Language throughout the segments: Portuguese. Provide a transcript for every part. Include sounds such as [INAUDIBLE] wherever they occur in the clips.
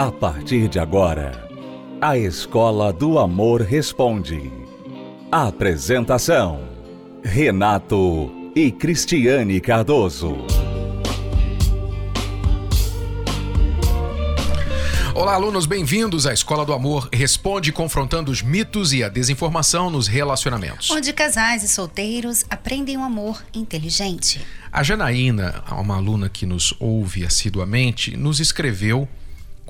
A partir de agora, a Escola do Amor Responde. Apresentação: Renato e Cristiane Cardoso. Olá, alunos, bem-vindos à Escola do Amor Responde confrontando os mitos e a desinformação nos relacionamentos. Onde casais e solteiros aprendem um amor inteligente. A Janaína, uma aluna que nos ouve assiduamente, nos escreveu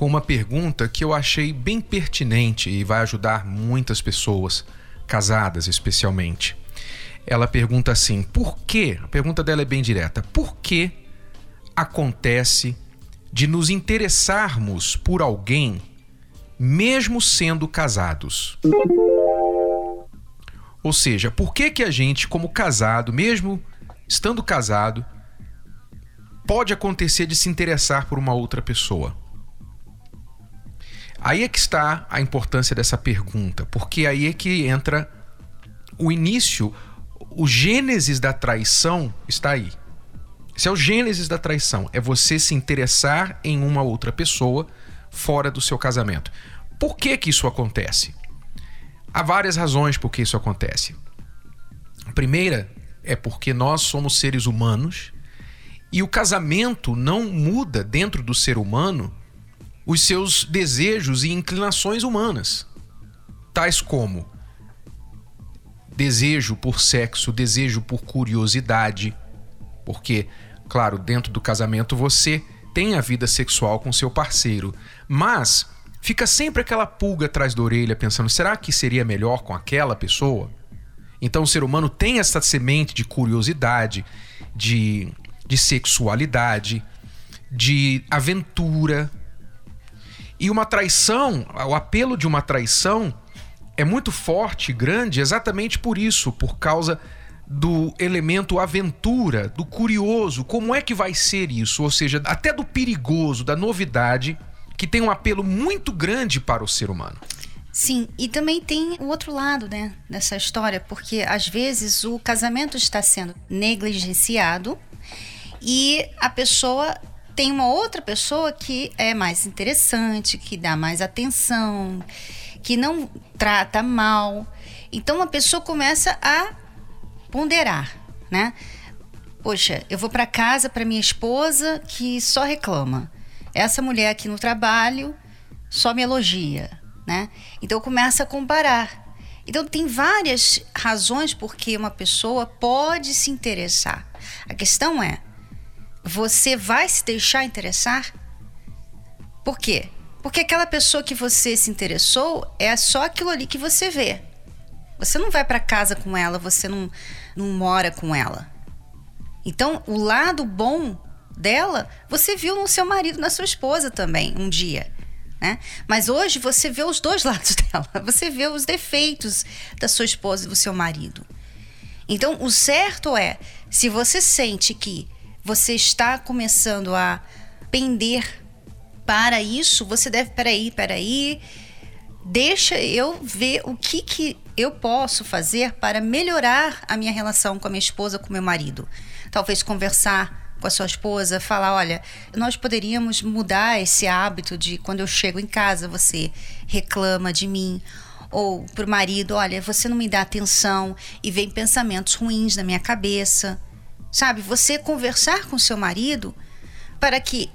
com uma pergunta que eu achei bem pertinente e vai ajudar muitas pessoas, casadas especialmente. Ela pergunta assim: por que? A pergunta dela é bem direta: por que acontece de nos interessarmos por alguém mesmo sendo casados? Ou seja, por que que a gente, como casado, mesmo estando casado, pode acontecer de se interessar por uma outra pessoa? Aí é que está a importância dessa pergunta, porque aí é que entra o início, o gênesis da traição está aí. Esse é o gênesis da traição, é você se interessar em uma outra pessoa fora do seu casamento. Por que que isso acontece? Há várias razões por que isso acontece. A primeira é porque nós somos seres humanos e o casamento não muda dentro do ser humano os seus desejos e inclinações humanas, tais como desejo por sexo, desejo por curiosidade, porque, claro, dentro do casamento você tem a vida sexual com seu parceiro, mas fica sempre aquela pulga atrás da orelha pensando: será que seria melhor com aquela pessoa? Então o ser humano tem essa semente de curiosidade, de, de sexualidade, de aventura, e uma traição, o apelo de uma traição é muito forte, grande, exatamente por isso, por causa do elemento aventura, do curioso, como é que vai ser isso? Ou seja, até do perigoso, da novidade, que tem um apelo muito grande para o ser humano. Sim, e também tem o outro lado, né, dessa história, porque às vezes o casamento está sendo negligenciado e a pessoa tem uma outra pessoa que é mais interessante, que dá mais atenção, que não trata mal. Então a pessoa começa a ponderar, né? Poxa, eu vou para casa para minha esposa que só reclama. Essa mulher aqui no trabalho só me elogia, né? Então começa a comparar. Então tem várias razões por que uma pessoa pode se interessar. A questão é, você vai se deixar interessar? Por quê? Porque aquela pessoa que você se interessou é só aquilo ali que você vê. Você não vai para casa com ela, você não, não mora com ela. Então, o lado bom dela, você viu no seu marido, na sua esposa também, um dia. Né? Mas hoje você vê os dois [LAUGHS] lados dela. Você vê os defeitos da sua esposa e do seu marido. Então, o certo é, se você sente que você está começando a pender para isso, você deve, peraí, peraí, deixa eu ver o que, que eu posso fazer para melhorar a minha relação com a minha esposa, com meu marido. Talvez conversar com a sua esposa, falar, olha, nós poderíamos mudar esse hábito de quando eu chego em casa você reclama de mim ou para o marido, olha, você não me dá atenção e vem pensamentos ruins na minha cabeça. Sabe, você conversar com seu marido para que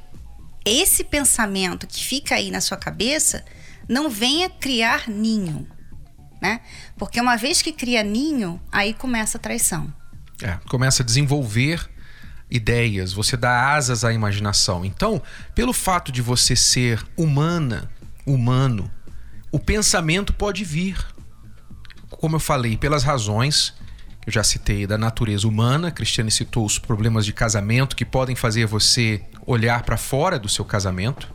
esse pensamento que fica aí na sua cabeça não venha criar ninho, né? Porque uma vez que cria ninho, aí começa a traição. É, começa a desenvolver ideias, você dá asas à imaginação. Então, pelo fato de você ser humana, humano, o pensamento pode vir. Como eu falei, pelas razões eu já citei da natureza humana, Cristiane citou os problemas de casamento que podem fazer você olhar para fora do seu casamento.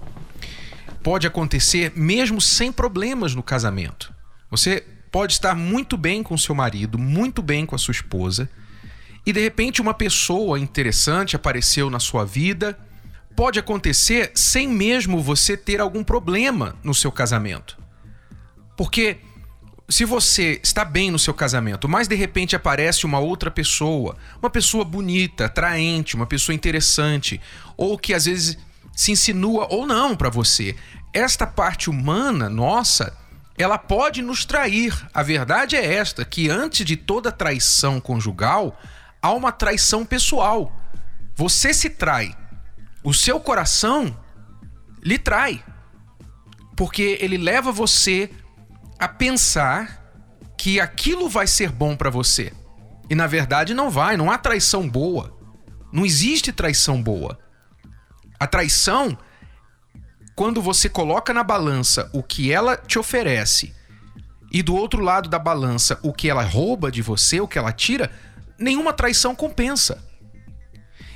Pode acontecer mesmo sem problemas no casamento. Você pode estar muito bem com seu marido, muito bem com a sua esposa, e de repente uma pessoa interessante apareceu na sua vida. Pode acontecer sem mesmo você ter algum problema no seu casamento. Porque se você está bem no seu casamento, mas de repente aparece uma outra pessoa, uma pessoa bonita, atraente, uma pessoa interessante, ou que às vezes se insinua ou não para você, esta parte humana nossa, ela pode nos trair. A verdade é esta, que antes de toda traição conjugal, há uma traição pessoal. Você se trai. O seu coração lhe trai. Porque ele leva você a pensar que aquilo vai ser bom para você. E na verdade não vai, não há traição boa. Não existe traição boa. A traição, quando você coloca na balança o que ela te oferece e do outro lado da balança o que ela rouba de você, o que ela tira, nenhuma traição compensa.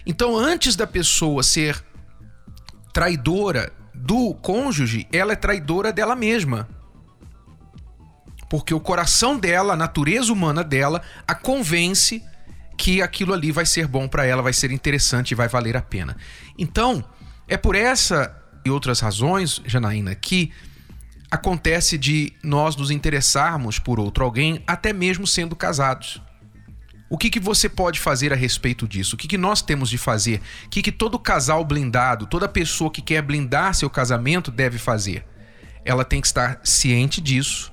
Então, antes da pessoa ser traidora do cônjuge, ela é traidora dela mesma. Porque o coração dela, a natureza humana dela, a convence que aquilo ali vai ser bom para ela, vai ser interessante e vai valer a pena. Então, é por essa e outras razões, Janaína, que acontece de nós nos interessarmos por outro alguém, até mesmo sendo casados. O que, que você pode fazer a respeito disso? O que, que nós temos de fazer? O que, que todo casal blindado, toda pessoa que quer blindar seu casamento deve fazer? Ela tem que estar ciente disso,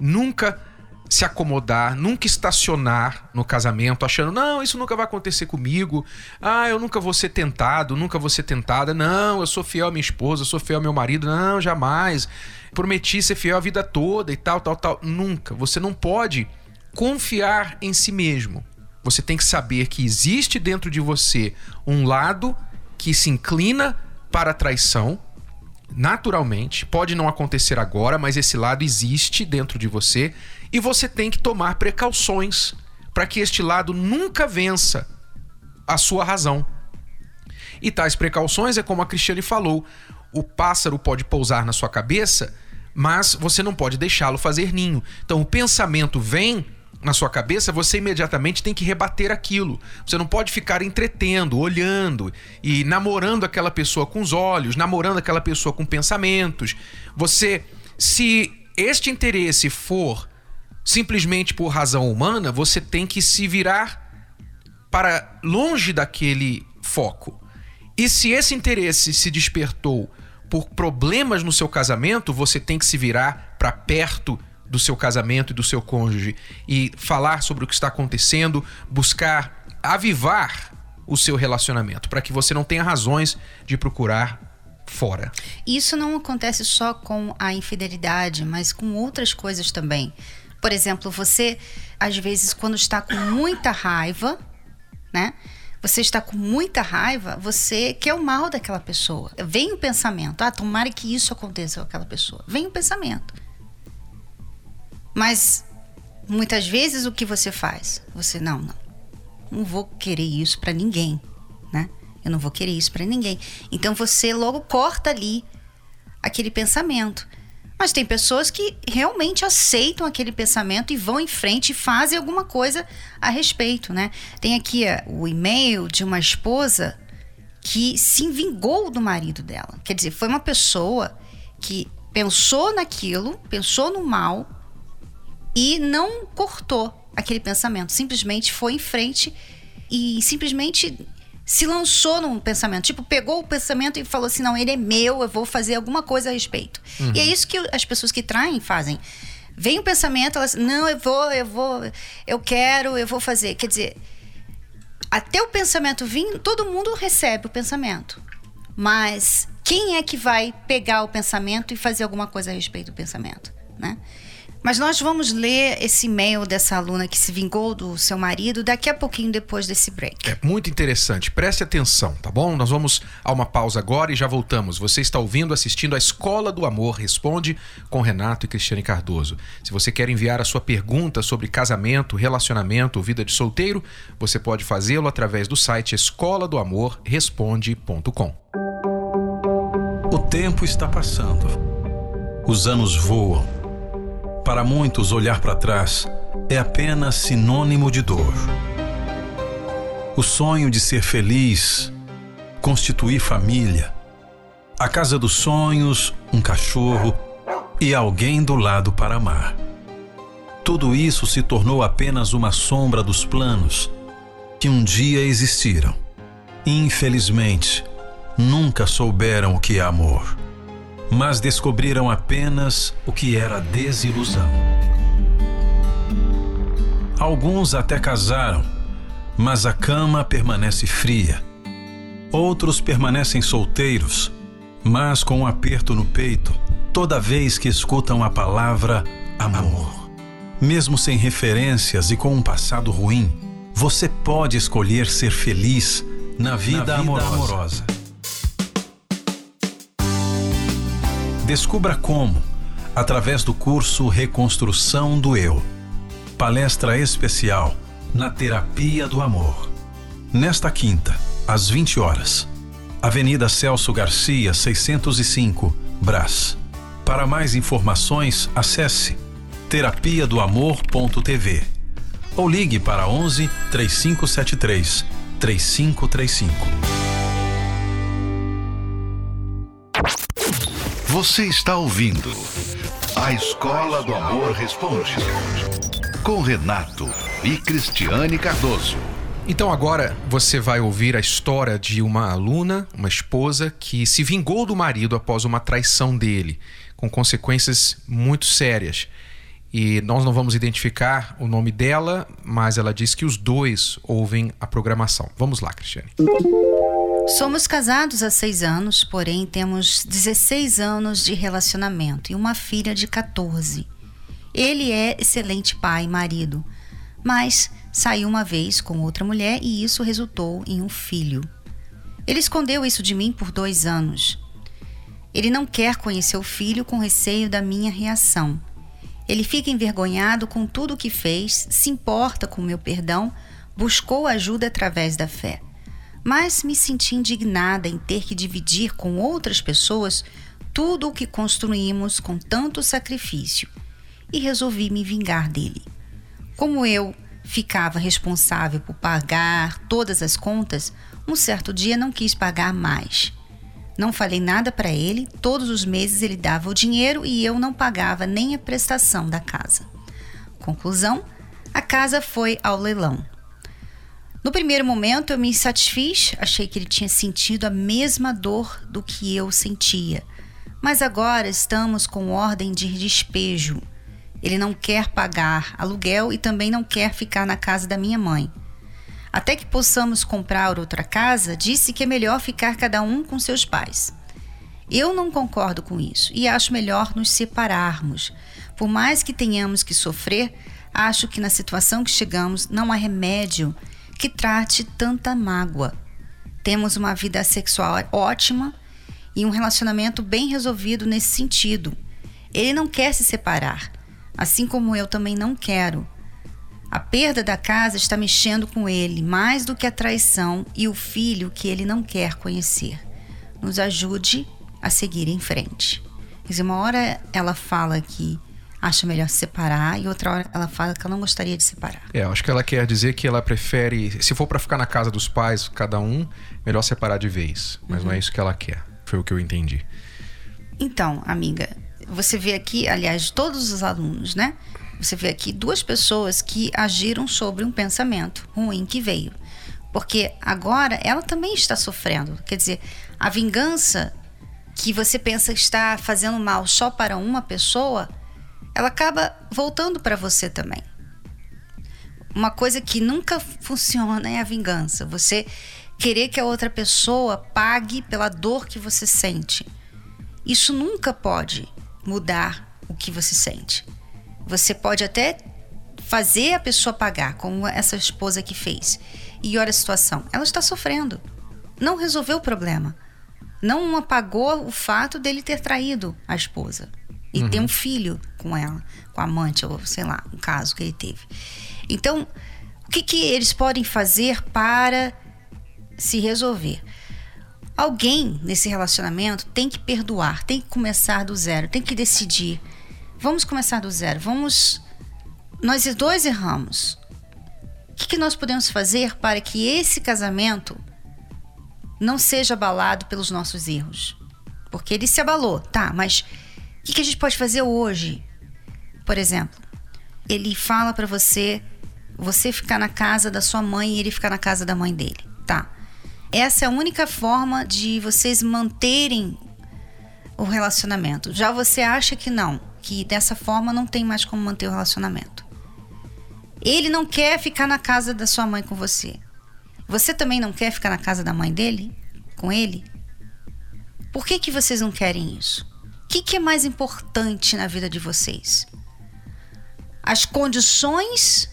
nunca se acomodar, nunca estacionar no casamento achando, não, isso nunca vai acontecer comigo. Ah, eu nunca vou ser tentado, nunca vou ser tentada. Não, eu sou fiel à minha esposa, sou fiel ao meu marido. Não, jamais. Prometi ser fiel a vida toda e tal, tal, tal. Nunca. Você não pode confiar em si mesmo. Você tem que saber que existe dentro de você um lado que se inclina para a traição naturalmente. Pode não acontecer agora, mas esse lado existe dentro de você e você tem que tomar precauções para que este lado nunca vença a sua razão. E tais precauções é como a Cristiane falou: o pássaro pode pousar na sua cabeça, mas você não pode deixá-lo fazer ninho. Então o pensamento vem na sua cabeça, você imediatamente tem que rebater aquilo. Você não pode ficar entretendo, olhando e namorando aquela pessoa com os olhos, namorando aquela pessoa com pensamentos. Você, se este interesse for simplesmente por razão humana, você tem que se virar para longe daquele foco. E se esse interesse se despertou por problemas no seu casamento, você tem que se virar para perto do seu casamento e do seu cônjuge e falar sobre o que está acontecendo, buscar avivar o seu relacionamento, para que você não tenha razões de procurar fora. Isso não acontece só com a infidelidade, mas com outras coisas também. Por exemplo, você às vezes quando está com muita raiva, né? Você está com muita raiva, você quer o mal daquela pessoa. Vem o pensamento, ah, tomara que isso aconteça com aquela pessoa. Vem o pensamento. Mas muitas vezes o que você faz? Você não, não. Não vou querer isso para ninguém, né? Eu não vou querer isso para ninguém. Então você logo corta ali aquele pensamento. Mas tem pessoas que realmente aceitam aquele pensamento e vão em frente e fazem alguma coisa a respeito, né? Tem aqui o e-mail de uma esposa que se vingou do marido dela. Quer dizer, foi uma pessoa que pensou naquilo, pensou no mal, e não cortou aquele pensamento, simplesmente foi em frente e simplesmente se lançou num pensamento, tipo, pegou o pensamento e falou assim: não, ele é meu, eu vou fazer alguma coisa a respeito. Uhum. E é isso que as pessoas que traem fazem. Vem o pensamento, elas, não, eu vou, eu vou, eu quero, eu vou fazer. Quer dizer, até o pensamento vir, todo mundo recebe o pensamento. Mas quem é que vai pegar o pensamento e fazer alguma coisa a respeito do pensamento, né? Mas nós vamos ler esse e-mail dessa aluna que se vingou do seu marido daqui a pouquinho depois desse break. É muito interessante. Preste atenção, tá bom? Nós vamos a uma pausa agora e já voltamos. Você está ouvindo, assistindo a Escola do Amor Responde com Renato e Cristiane Cardoso. Se você quer enviar a sua pergunta sobre casamento, relacionamento, vida de solteiro, você pode fazê-lo através do site escola do amor responde.com. O tempo está passando. Os anos voam para muitos, olhar para trás é apenas sinônimo de dor. O sonho de ser feliz, constituir família, a casa dos sonhos, um cachorro e alguém do lado para amar. Tudo isso se tornou apenas uma sombra dos planos que um dia existiram. Infelizmente, nunca souberam o que é amor. Mas descobriram apenas o que era desilusão. Alguns até casaram, mas a cama permanece fria. Outros permanecem solteiros, mas com um aperto no peito toda vez que escutam a palavra amor. Mesmo sem referências e com um passado ruim, você pode escolher ser feliz na vida, na vida amorosa. amorosa. Descubra como, através do curso Reconstrução do Eu. Palestra especial na Terapia do Amor. Nesta quinta, às 20 horas. Avenida Celso Garcia, 605, Brás. Para mais informações, acesse terapia do amor.tv ou ligue para 11 3573 3535. Você está ouvindo A Escola do Amor Responde com Renato e Cristiane Cardoso. Então agora você vai ouvir a história de uma aluna, uma esposa que se vingou do marido após uma traição dele com consequências muito sérias. E nós não vamos identificar o nome dela, mas ela diz que os dois ouvem a programação. Vamos lá, Cristiane. Somos casados há seis anos, porém temos 16 anos de relacionamento e uma filha de 14. Ele é excelente pai e marido, mas saiu uma vez com outra mulher e isso resultou em um filho. Ele escondeu isso de mim por dois anos. Ele não quer conhecer o filho com receio da minha reação. Ele fica envergonhado com tudo o que fez, se importa com meu perdão, buscou ajuda através da fé. Mas me senti indignada em ter que dividir com outras pessoas tudo o que construímos com tanto sacrifício e resolvi me vingar dele. Como eu ficava responsável por pagar todas as contas, um certo dia não quis pagar mais. Não falei nada para ele, todos os meses ele dava o dinheiro e eu não pagava nem a prestação da casa. Conclusão: a casa foi ao leilão. No primeiro momento eu me satisfiz, achei que ele tinha sentido a mesma dor do que eu sentia. Mas agora estamos com ordem de despejo. Ele não quer pagar aluguel e também não quer ficar na casa da minha mãe. Até que possamos comprar outra casa, disse que é melhor ficar cada um com seus pais. Eu não concordo com isso e acho melhor nos separarmos. Por mais que tenhamos que sofrer, acho que na situação que chegamos não há remédio que trate tanta mágoa. Temos uma vida sexual ótima e um relacionamento bem resolvido nesse sentido. Ele não quer se separar, assim como eu também não quero. A perda da casa está mexendo com ele mais do que a traição e o filho que ele não quer conhecer. Nos ajude a seguir em frente. Quer dizer, uma hora ela fala que acha melhor se separar e outra hora ela fala que ela não gostaria de separar. É, acho que ela quer dizer que ela prefere, se for para ficar na casa dos pais, cada um, melhor separar de vez. Mas uhum. não é uhum. isso que ela quer. Foi o que eu entendi. Então, amiga, você vê aqui, aliás, todos os alunos, né? Você vê aqui duas pessoas que agiram sobre um pensamento ruim que veio. Porque agora ela também está sofrendo. Quer dizer, a vingança que você pensa está fazendo mal só para uma pessoa, ela acaba voltando para você também. Uma coisa que nunca funciona é a vingança. Você querer que a outra pessoa pague pela dor que você sente. Isso nunca pode mudar o que você sente. Você pode até fazer a pessoa pagar, como essa esposa que fez. E olha a situação, ela está sofrendo. Não resolveu o problema. Não apagou o fato dele ter traído a esposa e uhum. ter um filho com ela, com a amante, ou sei lá, um caso que ele teve. Então, o que, que eles podem fazer para se resolver? Alguém nesse relacionamento tem que perdoar, tem que começar do zero, tem que decidir Vamos começar do zero. Vamos. Nós dois erramos. O que, que nós podemos fazer para que esse casamento não seja abalado pelos nossos erros? Porque ele se abalou, tá, mas o que, que a gente pode fazer hoje? Por exemplo, ele fala para você você ficar na casa da sua mãe e ele ficar na casa da mãe dele, tá? Essa é a única forma de vocês manterem o relacionamento. Já você acha que não, que dessa forma não tem mais como manter o relacionamento. Ele não quer ficar na casa da sua mãe com você. Você também não quer ficar na casa da mãe dele? Com ele? Por que, que vocês não querem isso? Que, que é mais importante na vida de vocês? As condições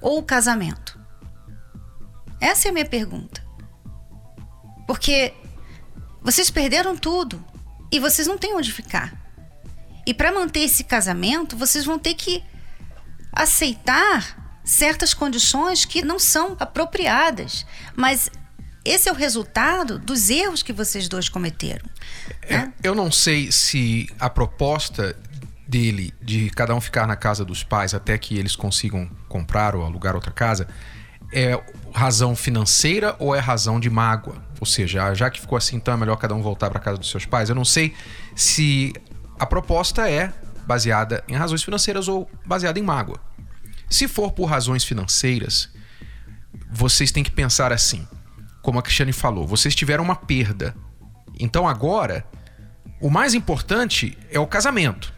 ou o casamento? Essa é a minha pergunta. Porque vocês perderam tudo e vocês não têm onde ficar. E para manter esse casamento, vocês vão ter que aceitar certas condições que não são apropriadas. Mas esse é o resultado dos erros que vocês dois cometeram. Né? Eu não sei se a proposta dele de cada um ficar na casa dos pais até que eles consigam comprar ou alugar outra casa é razão financeira ou é razão de mágoa? Ou seja, já que ficou assim, então é melhor cada um voltar para casa dos seus pais. Eu não sei se a proposta é baseada em razões financeiras ou baseada em mágoa. Se for por razões financeiras, vocês têm que pensar assim: como a Cristiane falou, vocês tiveram uma perda. Então agora, o mais importante é o casamento.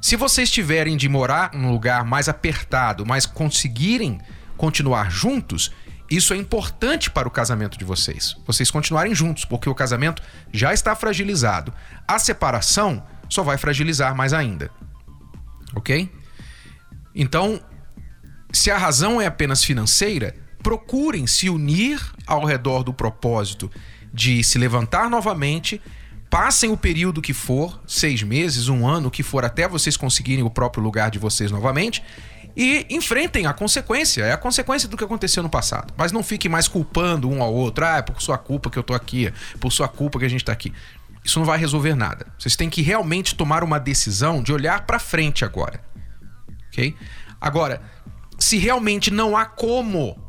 Se vocês tiverem de morar num lugar mais apertado, mas conseguirem continuar juntos, isso é importante para o casamento de vocês. Vocês continuarem juntos, porque o casamento já está fragilizado. A separação só vai fragilizar mais ainda. Ok? Então, se a razão é apenas financeira, procurem se unir ao redor do propósito de se levantar novamente, passem o período que for, seis meses, um ano, que for, até vocês conseguirem o próprio lugar de vocês novamente, e enfrentem a consequência. É a consequência do que aconteceu no passado. Mas não fiquem mais culpando um ao outro. Ah, é por sua culpa que eu tô aqui, é por sua culpa que a gente tá aqui. Isso não vai resolver nada. Vocês têm que realmente tomar uma decisão de olhar para frente agora. OK? Agora, se realmente não há como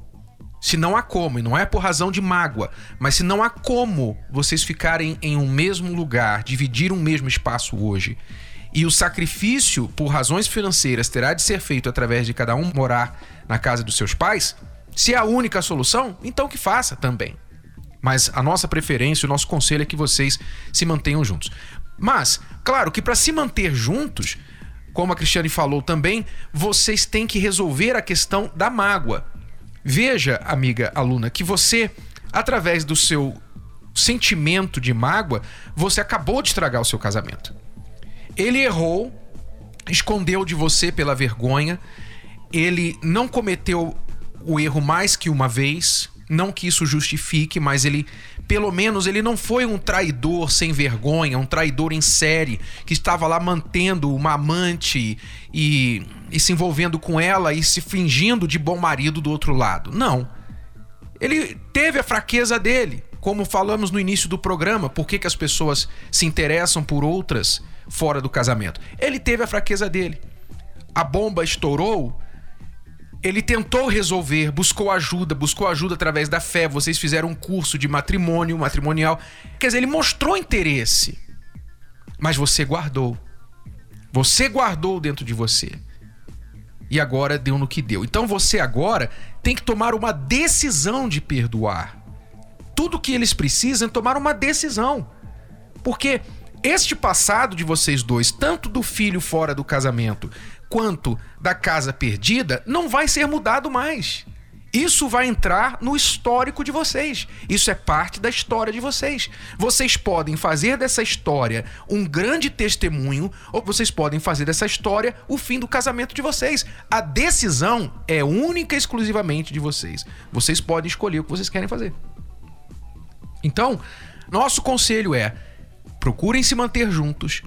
se não há como, e não é por razão de mágoa, mas se não há como vocês ficarem em um mesmo lugar, dividir um mesmo espaço hoje, e o sacrifício por razões financeiras terá de ser feito através de cada um morar na casa dos seus pais, se é a única solução, então que faça também. Mas a nossa preferência, o nosso conselho é que vocês se mantenham juntos. Mas, claro que para se manter juntos, como a Cristiane falou também, vocês têm que resolver a questão da mágoa. Veja, amiga aluna, que você, através do seu sentimento de mágoa, você acabou de estragar o seu casamento. Ele errou, escondeu de você pela vergonha, ele não cometeu o erro mais que uma vez, não que isso justifique, mas ele, pelo menos, ele não foi um traidor sem vergonha, um traidor em série, que estava lá mantendo uma amante e, e se envolvendo com ela e se fingindo de bom marido do outro lado. Não. Ele teve a fraqueza dele, como falamos no início do programa, por que, que as pessoas se interessam por outras fora do casamento. Ele teve a fraqueza dele. A bomba estourou ele tentou resolver, buscou ajuda, buscou ajuda através da fé. Vocês fizeram um curso de matrimônio, matrimonial. Quer dizer, ele mostrou interesse. Mas você guardou. Você guardou dentro de você. E agora deu no que deu. Então você agora tem que tomar uma decisão de perdoar. Tudo que eles precisam é tomar uma decisão. Porque este passado de vocês dois, tanto do filho fora do casamento, quanto da casa perdida não vai ser mudado mais. Isso vai entrar no histórico de vocês. Isso é parte da história de vocês. Vocês podem fazer dessa história um grande testemunho, ou vocês podem fazer dessa história o fim do casamento de vocês. A decisão é única e exclusivamente de vocês. Vocês podem escolher o que vocês querem fazer. Então, nosso conselho é: procurem se manter juntos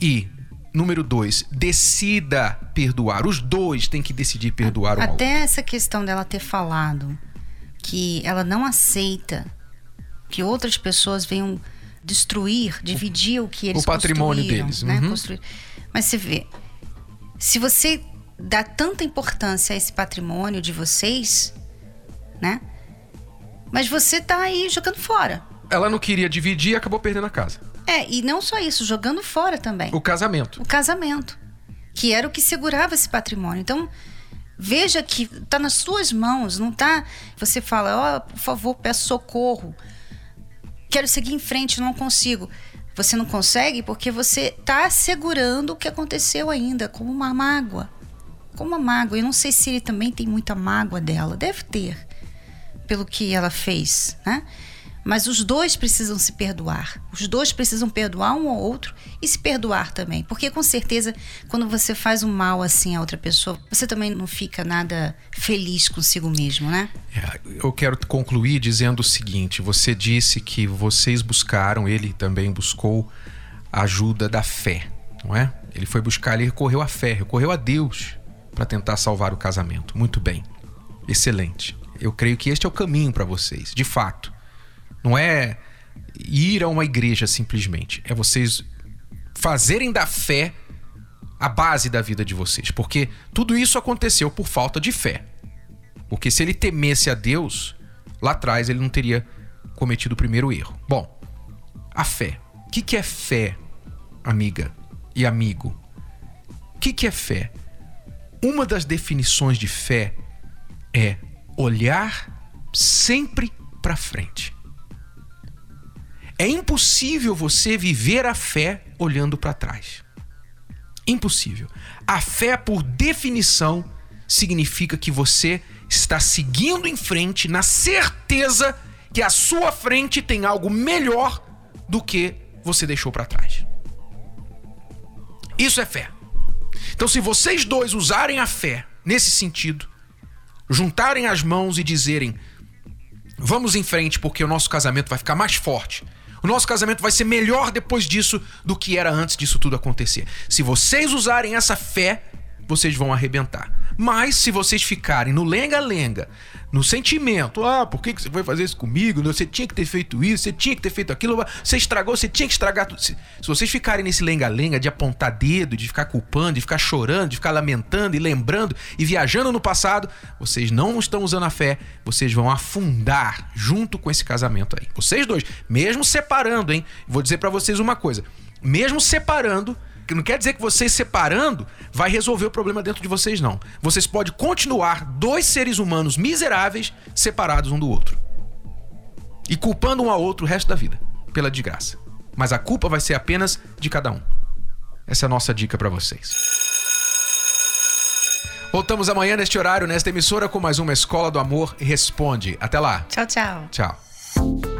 e Número dois, decida perdoar. Os dois têm que decidir perdoar o Até essa questão dela ter falado que ela não aceita que outras pessoas venham destruir, dividir o que eles o patrimônio deles, né? Uhum. Mas você vê, se você dá tanta importância a esse patrimônio de vocês, né? Mas você tá aí jogando fora. Ela não queria dividir e acabou perdendo a casa. É, e não só isso, jogando fora também. O casamento. O casamento. Que era o que segurava esse patrimônio. Então, veja que está nas suas mãos, não tá. Você fala, ó, oh, por favor, peço socorro. Quero seguir em frente, não consigo. Você não consegue porque você está segurando o que aconteceu ainda, como uma mágoa. Como uma mágoa. Eu não sei se ele também tem muita mágoa dela. Deve ter, pelo que ela fez, né? Mas os dois precisam se perdoar. Os dois precisam perdoar um ao outro e se perdoar também. Porque com certeza, quando você faz um mal assim a outra pessoa, você também não fica nada feliz consigo mesmo, né? É, eu quero concluir dizendo o seguinte: você disse que vocês buscaram, ele também buscou a ajuda da fé, não é? Ele foi buscar, ele recorreu à fé, recorreu a Deus para tentar salvar o casamento. Muito bem. Excelente. Eu creio que este é o caminho para vocês, de fato. Não é ir a uma igreja simplesmente. É vocês fazerem da fé a base da vida de vocês. Porque tudo isso aconteceu por falta de fé. Porque se ele temesse a Deus, lá atrás ele não teria cometido o primeiro erro. Bom, a fé. O que, que é fé, amiga e amigo? O que, que é fé? Uma das definições de fé é olhar sempre para frente. É impossível você viver a fé olhando para trás. Impossível. A fé, por definição, significa que você está seguindo em frente na certeza que a sua frente tem algo melhor do que você deixou para trás. Isso é fé. Então, se vocês dois usarem a fé nesse sentido, juntarem as mãos e dizerem: vamos em frente porque o nosso casamento vai ficar mais forte, o nosso casamento vai ser melhor depois disso do que era antes disso tudo acontecer. Se vocês usarem essa fé, vocês vão arrebentar. Mas se vocês ficarem no lenga-lenga, no sentimento, ah, por que, você foi fazer isso comigo? Você tinha que ter feito isso, você tinha que ter feito aquilo, você estragou, você tinha que estragar tudo. Se, se vocês ficarem nesse lenga-lenga de apontar dedo, de ficar culpando, de ficar chorando, de ficar lamentando e lembrando e viajando no passado, vocês não estão usando a fé, vocês vão afundar junto com esse casamento aí. Vocês dois, mesmo separando, hein? Vou dizer para vocês uma coisa, mesmo separando, que não quer dizer que vocês separando vai resolver o problema dentro de vocês, não. Vocês podem continuar dois seres humanos miseráveis separados um do outro. E culpando um ao outro o resto da vida, pela desgraça. Mas a culpa vai ser apenas de cada um. Essa é a nossa dica para vocês. Voltamos amanhã neste horário, nesta emissora, com mais uma Escola do Amor Responde. Até lá. Tchau, tchau. Tchau.